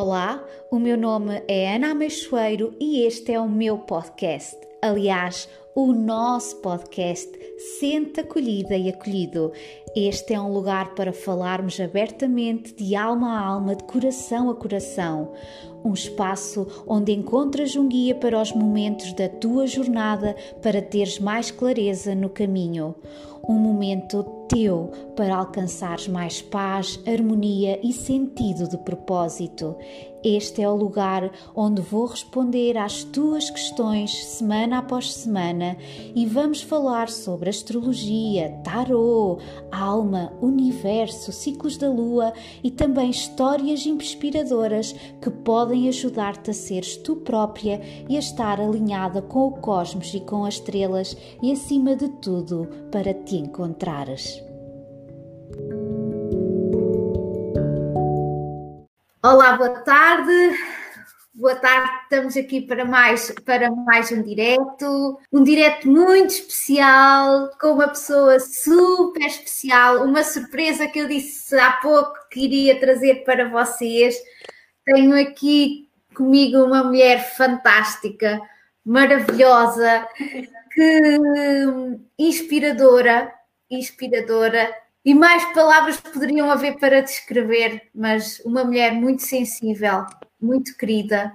Olá, o meu nome é Ana Ameixoeiro e este é o meu podcast. Aliás, o nosso podcast Sente Acolhida e Acolhido. Este é um lugar para falarmos abertamente, de alma a alma, de coração a coração. Um espaço onde encontras um guia para os momentos da tua jornada para teres mais clareza no caminho. Um momento teu para alcançares mais paz, harmonia e sentido de propósito. Este é o lugar onde vou responder às tuas questões semana após semana e vamos falar sobre astrologia, tarô, alma, universo, ciclos da lua e também histórias inspiradoras que podem ajudar-te a seres tu própria e a estar alinhada com o cosmos e com as estrelas e acima de tudo para te encontrares. Olá, boa tarde. Boa tarde, estamos aqui para mais, para mais um direto, um direto muito especial, com uma pessoa super especial, uma surpresa que eu disse há pouco que iria trazer para vocês. Tenho aqui comigo uma mulher fantástica, maravilhosa, que inspiradora, inspiradora, e mais palavras poderiam haver para descrever, mas uma mulher muito sensível, muito querida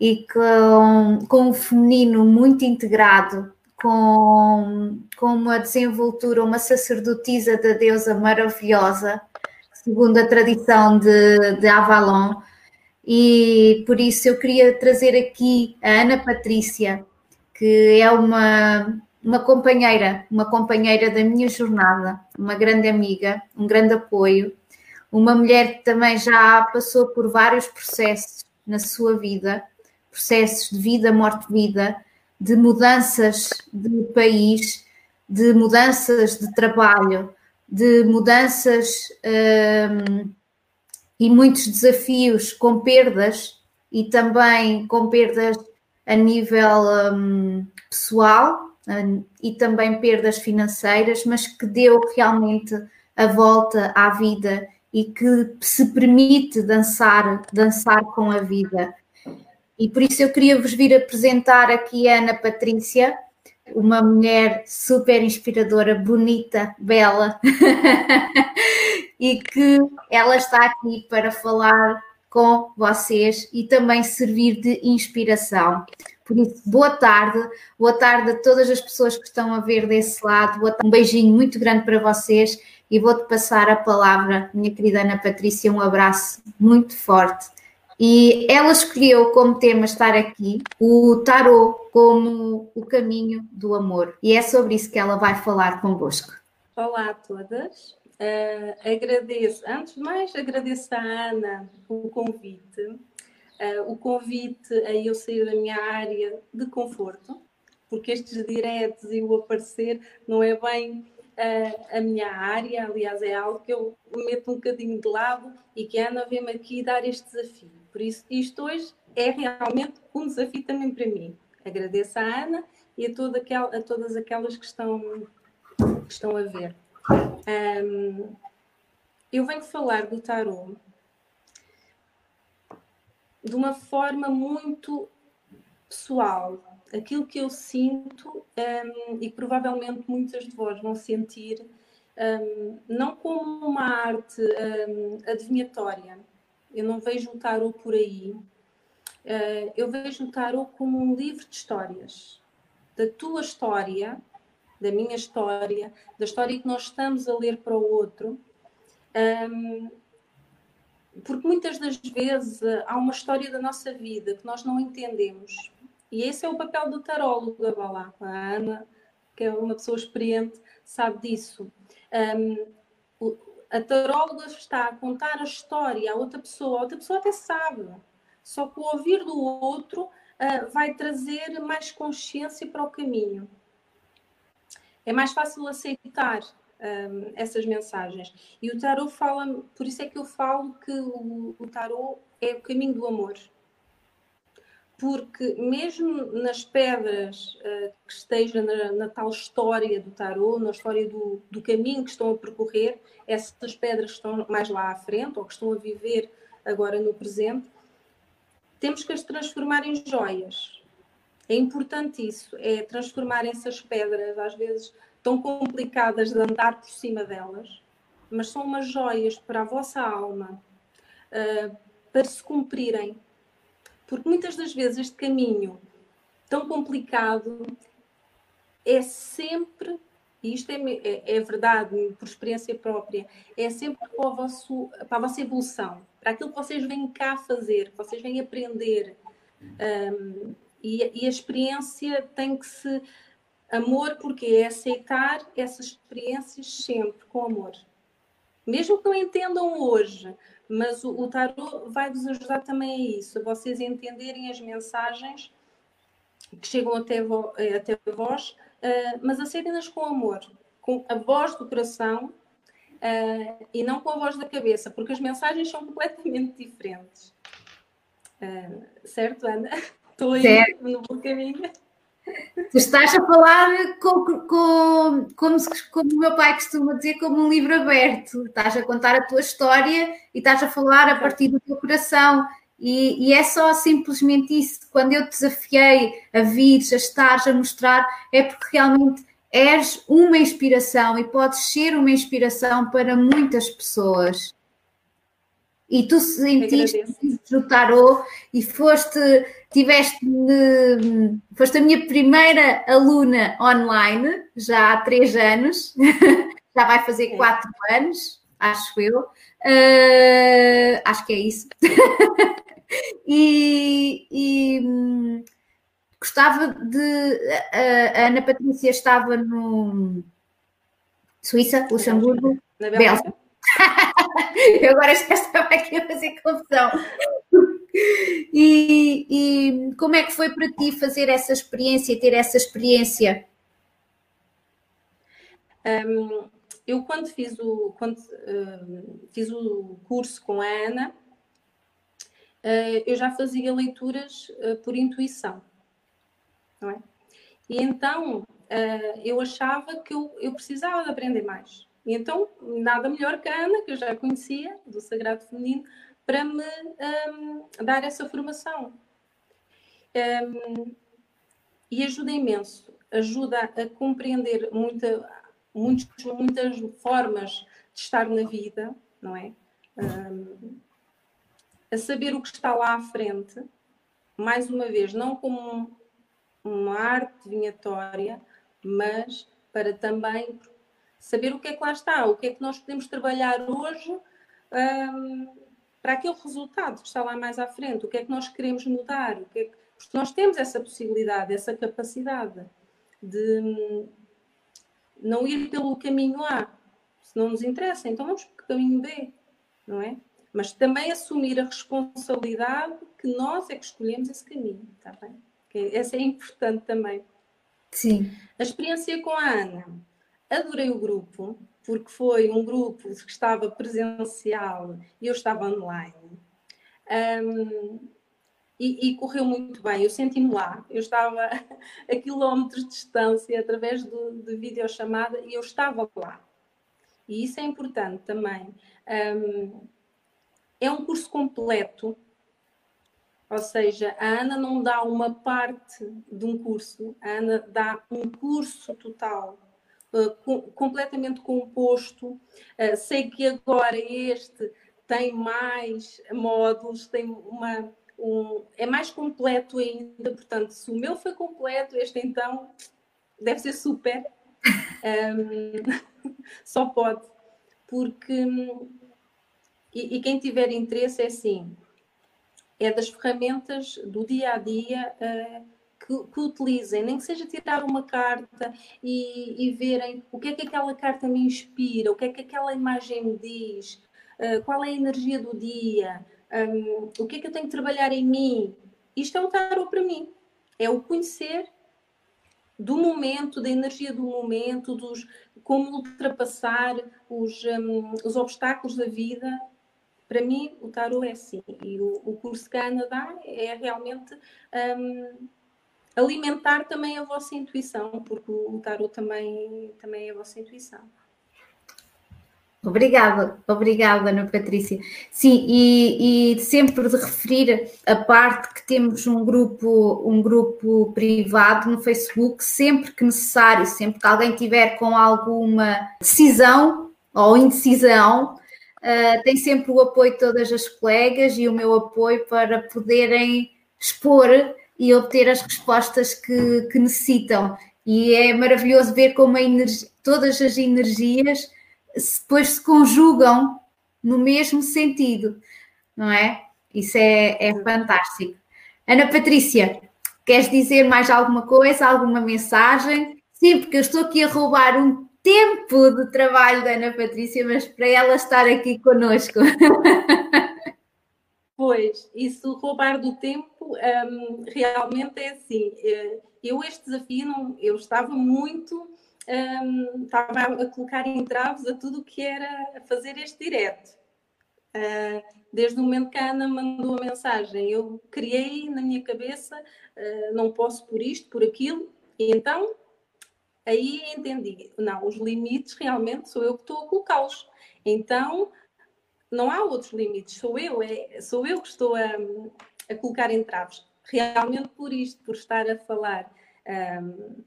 e com, com um feminino muito integrado, com, com uma desenvoltura, uma sacerdotisa da deusa maravilhosa, segundo a tradição de, de Avalon. E por isso eu queria trazer aqui a Ana Patrícia, que é uma uma companheira, uma companheira da minha jornada, uma grande amiga, um grande apoio, uma mulher que também já passou por vários processos na sua vida, processos de vida, morte, vida, de mudanças de país, de mudanças de trabalho, de mudanças um, e muitos desafios com perdas e também com perdas a nível um, pessoal, e também perdas financeiras, mas que deu realmente a volta à vida e que se permite dançar, dançar com a vida. E por isso eu queria vos vir apresentar aqui a Ana Patrícia, uma mulher super inspiradora, bonita, bela, e que ela está aqui para falar com vocês e também servir de inspiração. Por isso, boa tarde, boa tarde a todas as pessoas que estão a ver desse lado. Um beijinho muito grande para vocês e vou-te passar a palavra, minha querida Ana Patrícia. Um abraço muito forte. E ela escolheu como tema estar aqui o tarô como o caminho do amor. E é sobre isso que ela vai falar convosco. Olá a todas. Uh, agradeço, antes de mais, agradeço à Ana o convite uh, o convite a eu sair da minha área de conforto, porque estes diretos e o aparecer não é bem uh, a minha área, aliás, é algo que eu meto um bocadinho de lado e que a Ana vem-me aqui dar este desafio. Por isso, isto hoje é realmente um desafio também para mim. Agradeço à Ana e a, toda aquel, a todas aquelas que estão, que estão a ver. Um, eu venho falar do tarot de uma forma muito pessoal. Aquilo que eu sinto um, e provavelmente muitas de vós vão sentir, um, não como uma arte um, adivinhatória. Eu não vejo o tarot por aí. Uh, eu vejo o tarot como um livro de histórias. Da tua história, da minha história, da história que nós estamos a ler para o outro. Um, porque muitas das vezes eh, há uma história da nossa vida que nós não entendemos. E esse é o papel do tarólogo, lá. A Ana, que é uma pessoa experiente, sabe disso. Um, a taróloga está a contar a história a outra pessoa, a outra pessoa até sabe. Só que o ouvir do outro uh, vai trazer mais consciência para o caminho. É mais fácil aceitar um, essas mensagens. E o tarot fala, por isso é que eu falo que o, o tarot é o caminho do amor. Porque mesmo nas pedras uh, que esteja na, na, tal história do tarot, na história do, do caminho que estão a percorrer, essas pedras que estão mais lá à frente ou que estão a viver agora no presente, temos que as transformar em joias. É importante isso, é transformar essas pedras, às vezes tão complicadas de andar por cima delas, mas são umas joias para a vossa alma, uh, para se cumprirem. Porque muitas das vezes este caminho tão complicado é sempre, e isto é, é, é verdade por experiência própria, é sempre para, vosso, para a vossa evolução, para aquilo que vocês vêm cá fazer, que vocês vêm aprender. Um, e, e, a experiência tem que se. Amor, porque é aceitar essas experiências sempre com amor. Mesmo que não entendam hoje, mas o, o tarot vai vos ajudar também a isso, a vocês entenderem as mensagens que chegam até, vo, até vós, uh, mas aceitem-nas com amor, com a voz do coração uh, e não com a voz da cabeça, porque as mensagens são completamente diferentes. Uh, certo, Ana? Estou aí certo. no bom caminho. Tu estás a falar com, com, como, como o meu pai costuma dizer, como um livro aberto. Estás a contar a tua história e estás a falar a partir do teu coração. E, e é só simplesmente isso. Quando eu te desafiei a vir, a estar, a mostrar, é porque realmente és uma inspiração e podes ser uma inspiração para muitas pessoas. E tu sentiste o tarot e foste, tiveste, foste a minha primeira aluna online, já há três anos, já vai fazer quatro anos, acho eu. Uh, acho que é isso. e, e hum, gostava de. A, a Ana Patrícia estava no Suíça, Luxemburgo, Bélgica. Eu agora já estava aqui a fazer confusão. E, e, como é que foi para ti fazer essa experiência, ter essa experiência? Um, eu quando fiz o quando uh, fiz o curso com a Ana, uh, eu já fazia leituras uh, por intuição, não é? E então eu achava que eu, eu precisava de aprender mais. Então, nada melhor que a Ana, que eu já conhecia, do Sagrado Feminino, para me um, dar essa formação. Um, e ajuda imenso, ajuda a compreender muita, muitos, muitas formas de estar na vida, não é? Um, a saber o que está lá à frente, mais uma vez, não como uma arte vinhatória, mas para também saber o que é que lá está, o que é que nós podemos trabalhar hoje um, para aquele resultado que está lá mais à frente, o que é que nós queremos mudar, o que é que... porque nós temos essa possibilidade, essa capacidade de hum, não ir pelo caminho A, se não nos interessa, então vamos para o caminho B, não é? Mas também assumir a responsabilidade que nós é que escolhemos esse caminho, está bem? Essa é importante também. Sim. A experiência com a Ana Adorei o grupo, porque foi um grupo que estava presencial e eu estava online. Um, e, e, correu muito bem. Eu senti-me lá. Eu estava a quilómetros de distância através do, de videochamada e eu estava lá. E isso é importante também. Um, é um curso completo, ou seja, a Ana não dá uma parte de um curso, a Ana dá um curso total com, completamente composto. Uh, sei que agora este tem mais módulos, tem uma, um, é mais completo ainda. Portanto, se o meu foi completo, este então deve ser super. Um, só pode. Porque, e, e, quem tiver interesse é assim, é das ferramentas do dia a dia. Uh, que, que, utilizem, nem que seja tirar uma carta e, e, verem o que é que aquela carta me inspira, o que é que aquela imagem me diz, uh, qual é a energia do dia, um, o que é que eu tenho que trabalhar em mim. Isto é o tarot para mim. É o conhecer do momento, da energia do momento, dos, como ultrapassar os, um, os obstáculos da vida. Para mim, o tarot é assim. E o, o curso que a Ana dá é realmente um, alimentar também a vossa intuição, porque o tarot também, também é a vossa intuição. Obrigada, obrigada, Ana Patrícia. Sim, e, e, sempre de referir a parte que temos um grupo, um grupo privado no Facebook, sempre que necessário, sempre que alguém tiver com alguma decisão ou indecisão, uh, tem sempre o apoio de todas as colegas e o meu apoio para poderem expor e obter as respostas que, que necessitam. E é maravilhoso ver como energia, todas as energias depois se conjugam no mesmo sentido, não é? Isso é, é fantástico. Ana Patrícia, queres dizer mais alguma coisa, alguma mensagem? Sim, porque eu estou aqui a roubar um tempo de trabalho da Ana Patrícia, mas para ela estar aqui conosco. Pois, isso roubar do tempo um, realmente é assim. Eh, eu este desafio não, eu estava muito um, estava a colocar entraves a tudo o que era fazer este direto. Uh, desde o momento que a Ana mandou a mensagem, eu criei na minha cabeça, uh, não posso por isto, por aquilo, e então aí entendi, não, os limites realmente sou eu que estou a colocá-los. Então não há outros limites, sou eu, é, sou eu que estou a, a colocar entraves. Realmente por isto, por estar a falar. Um,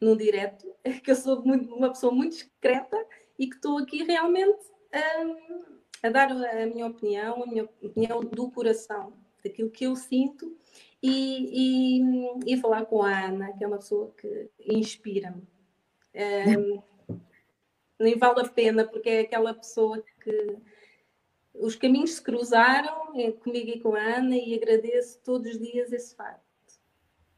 num direto, que eu sou muito, uma pessoa muito discreta e que estou aqui realmente a, a dar a minha opinião, a minha opinião do coração, daquilo que eu sinto e, e, e falar com a Ana, que é uma pessoa que inspira-me. Um, nem vale a pena, porque é aquela pessoa que os caminhos se cruzaram é, comigo e com a Ana e agradeço todos os dias esse facto.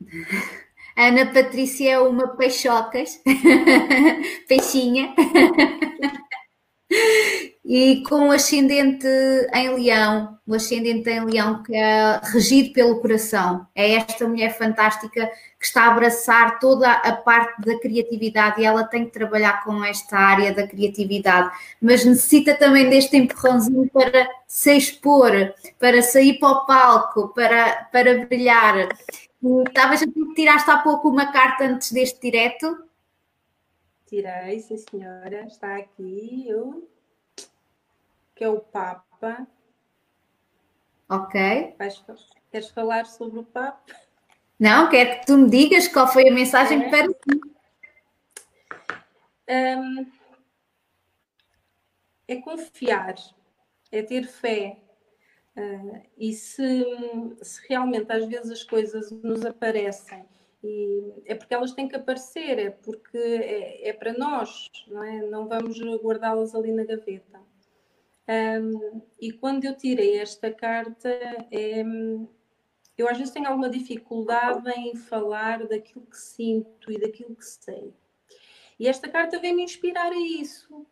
Ana Patrícia é uma peixocas, peixinha, e com o ascendente em leão, o ascendente em leão que é regido pelo coração. É esta mulher fantástica que está a abraçar toda a parte da criatividade e ela tem que trabalhar com esta área da criatividade, mas necessita também deste empurrãozinho para se expor, para sair para o palco, para, para brilhar. Estavas a dizer tiraste há pouco uma carta antes deste direto? Tirei, sim senhora, está aqui, eu, que é o Papa. Ok. Vais, queres falar sobre o Papa? Não, quero que tu me digas qual foi a mensagem é. para ti. Um, é confiar, é ter fé, Uh, e se, se, realmente às vezes as coisas nos aparecem, e é porque elas têm que aparecer, é porque é, é para nós, não é? Não vamos guardá-las ali na gaveta. Um, e quando eu tirei esta carta, é, eu às vezes tenho alguma dificuldade em falar daquilo que sinto e daquilo que sei. E esta carta vem me inspirar a isso,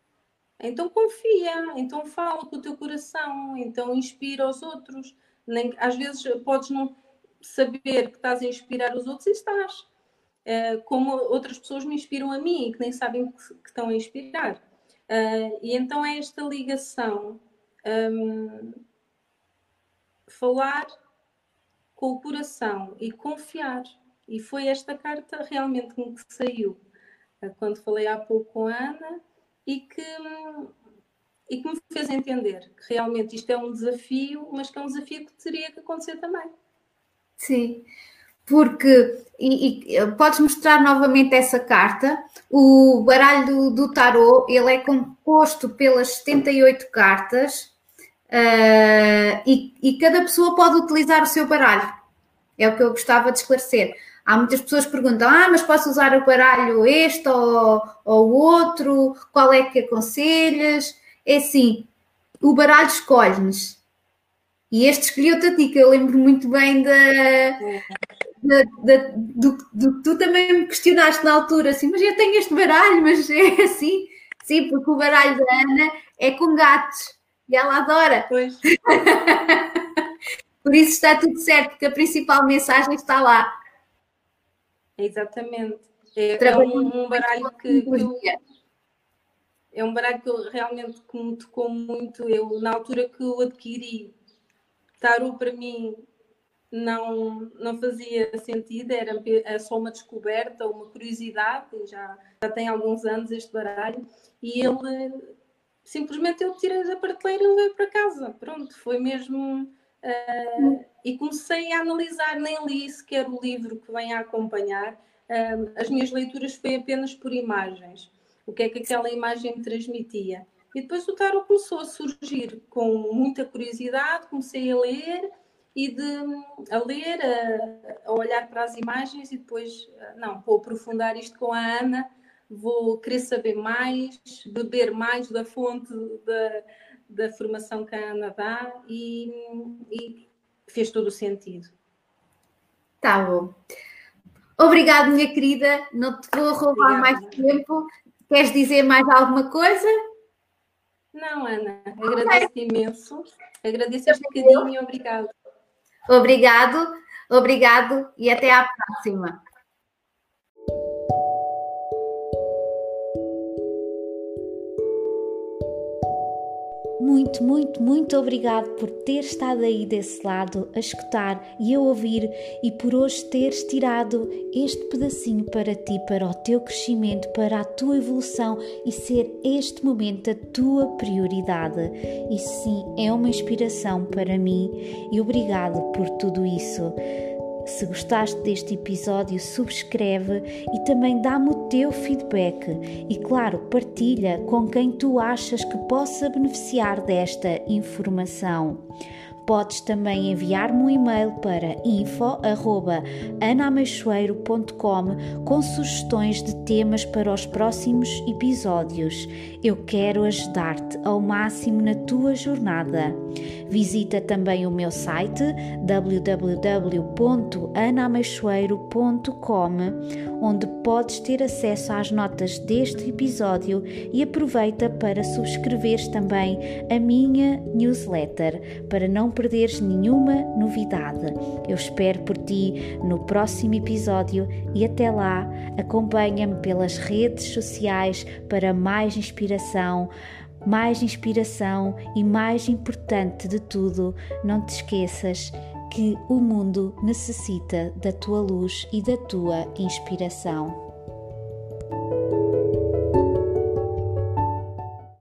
então confia, então fala com o teu coração, então inspira os outros. Nem, às vezes podes não saber que estás a inspirar os outros e estás. Uh, como outras pessoas me inspiram a mim e que nem sabem que, que estão a inspirar. Uh, e então é esta ligação. Um, falar com o coração e confiar. E foi esta carta realmente que saiu. Uh, quando falei há pouco com a Ana, e que, e que me fez entender que realmente isto é um desafio, mas que é um desafio que teria que acontecer também. Sim, porque e, e, podes mostrar novamente essa carta. O baralho do, do tarô ele é composto pelas 78 cartas uh, e, e cada pessoa pode utilizar o seu baralho. É o que eu gostava de esclarecer. Há muitas pessoas que perguntam: ah, mas posso usar o baralho este ou, ou o outro? Qual é que aconselhas? É assim: o baralho escolhe-nos. E este escolheu-te a ti, que eu lembro muito bem da, da, da, do, que tu também me questionaste na altura, assim, mas eu tenho este baralho, mas é assim. Sim, porque o baralho da Ana é com gatos e ela adora. Pois. Por isso está tudo certo, porque a principal mensagem está lá. Exatamente. É, é um, um, baralho que, que eu, é um baralho que eu realmente que me tocou muito. Eu, na altura que eu adquiri, tarot para mim não, não fazia sentido, era só uma descoberta, uma curiosidade, já, já tem alguns anos este baralho, e ele simplesmente eu tirei da prateleira e levei para casa. Pronto, foi mesmo. Uh, e comecei a analisar, nem li sequer o livro que vem a acompanhar. Uh, as minhas leituras foi apenas por imagens. O que é que aquela imagem me transmitia. E depois o tarot começou a surgir com muita curiosidade, comecei a ler e de, a ler, a, a olhar para as imagens e depois, não, vou aprofundar isto com a Ana vou querer saber mais, beber mais da fonte da, da formação que a Ana dá e, e fez todo o sentido. Tá bom. Obrigado, minha querida. Não te vou roubar Obrigada. mais tempo. Queres dizer mais alguma coisa? Não, Ana. Agradeço okay. imenso. Agradeço este bocadinho e obrigado. Obrigado, obrigado e até à próxima. Muito, muito, muito obrigado por ter estado aí desse lado a escutar e a ouvir e por hoje teres tirado este pedacinho para ti, para o teu crescimento, para a tua evolução e ser este momento a tua prioridade. E sim, é uma inspiração para mim e obrigado por tudo isso. Se gostaste deste episódio, subscreve e também dá-me o teu feedback. E claro, partilha com quem tu achas que possa beneficiar desta informação. Podes também enviar-me um e-mail para info@anameixoeiro.com com sugestões de temas para os próximos episódios. Eu quero ajudar-te ao máximo na tua jornada. Visita também o meu site www.anameixoeiro.com, onde podes ter acesso às notas deste episódio e aproveita para subscreveres também a minha newsletter para não perderes nenhuma novidade. Eu espero por ti no próximo episódio e até lá acompanha-me pelas redes sociais para mais inspiração mais inspiração e mais importante de tudo, não te esqueças que o mundo necessita da tua luz e da tua inspiração.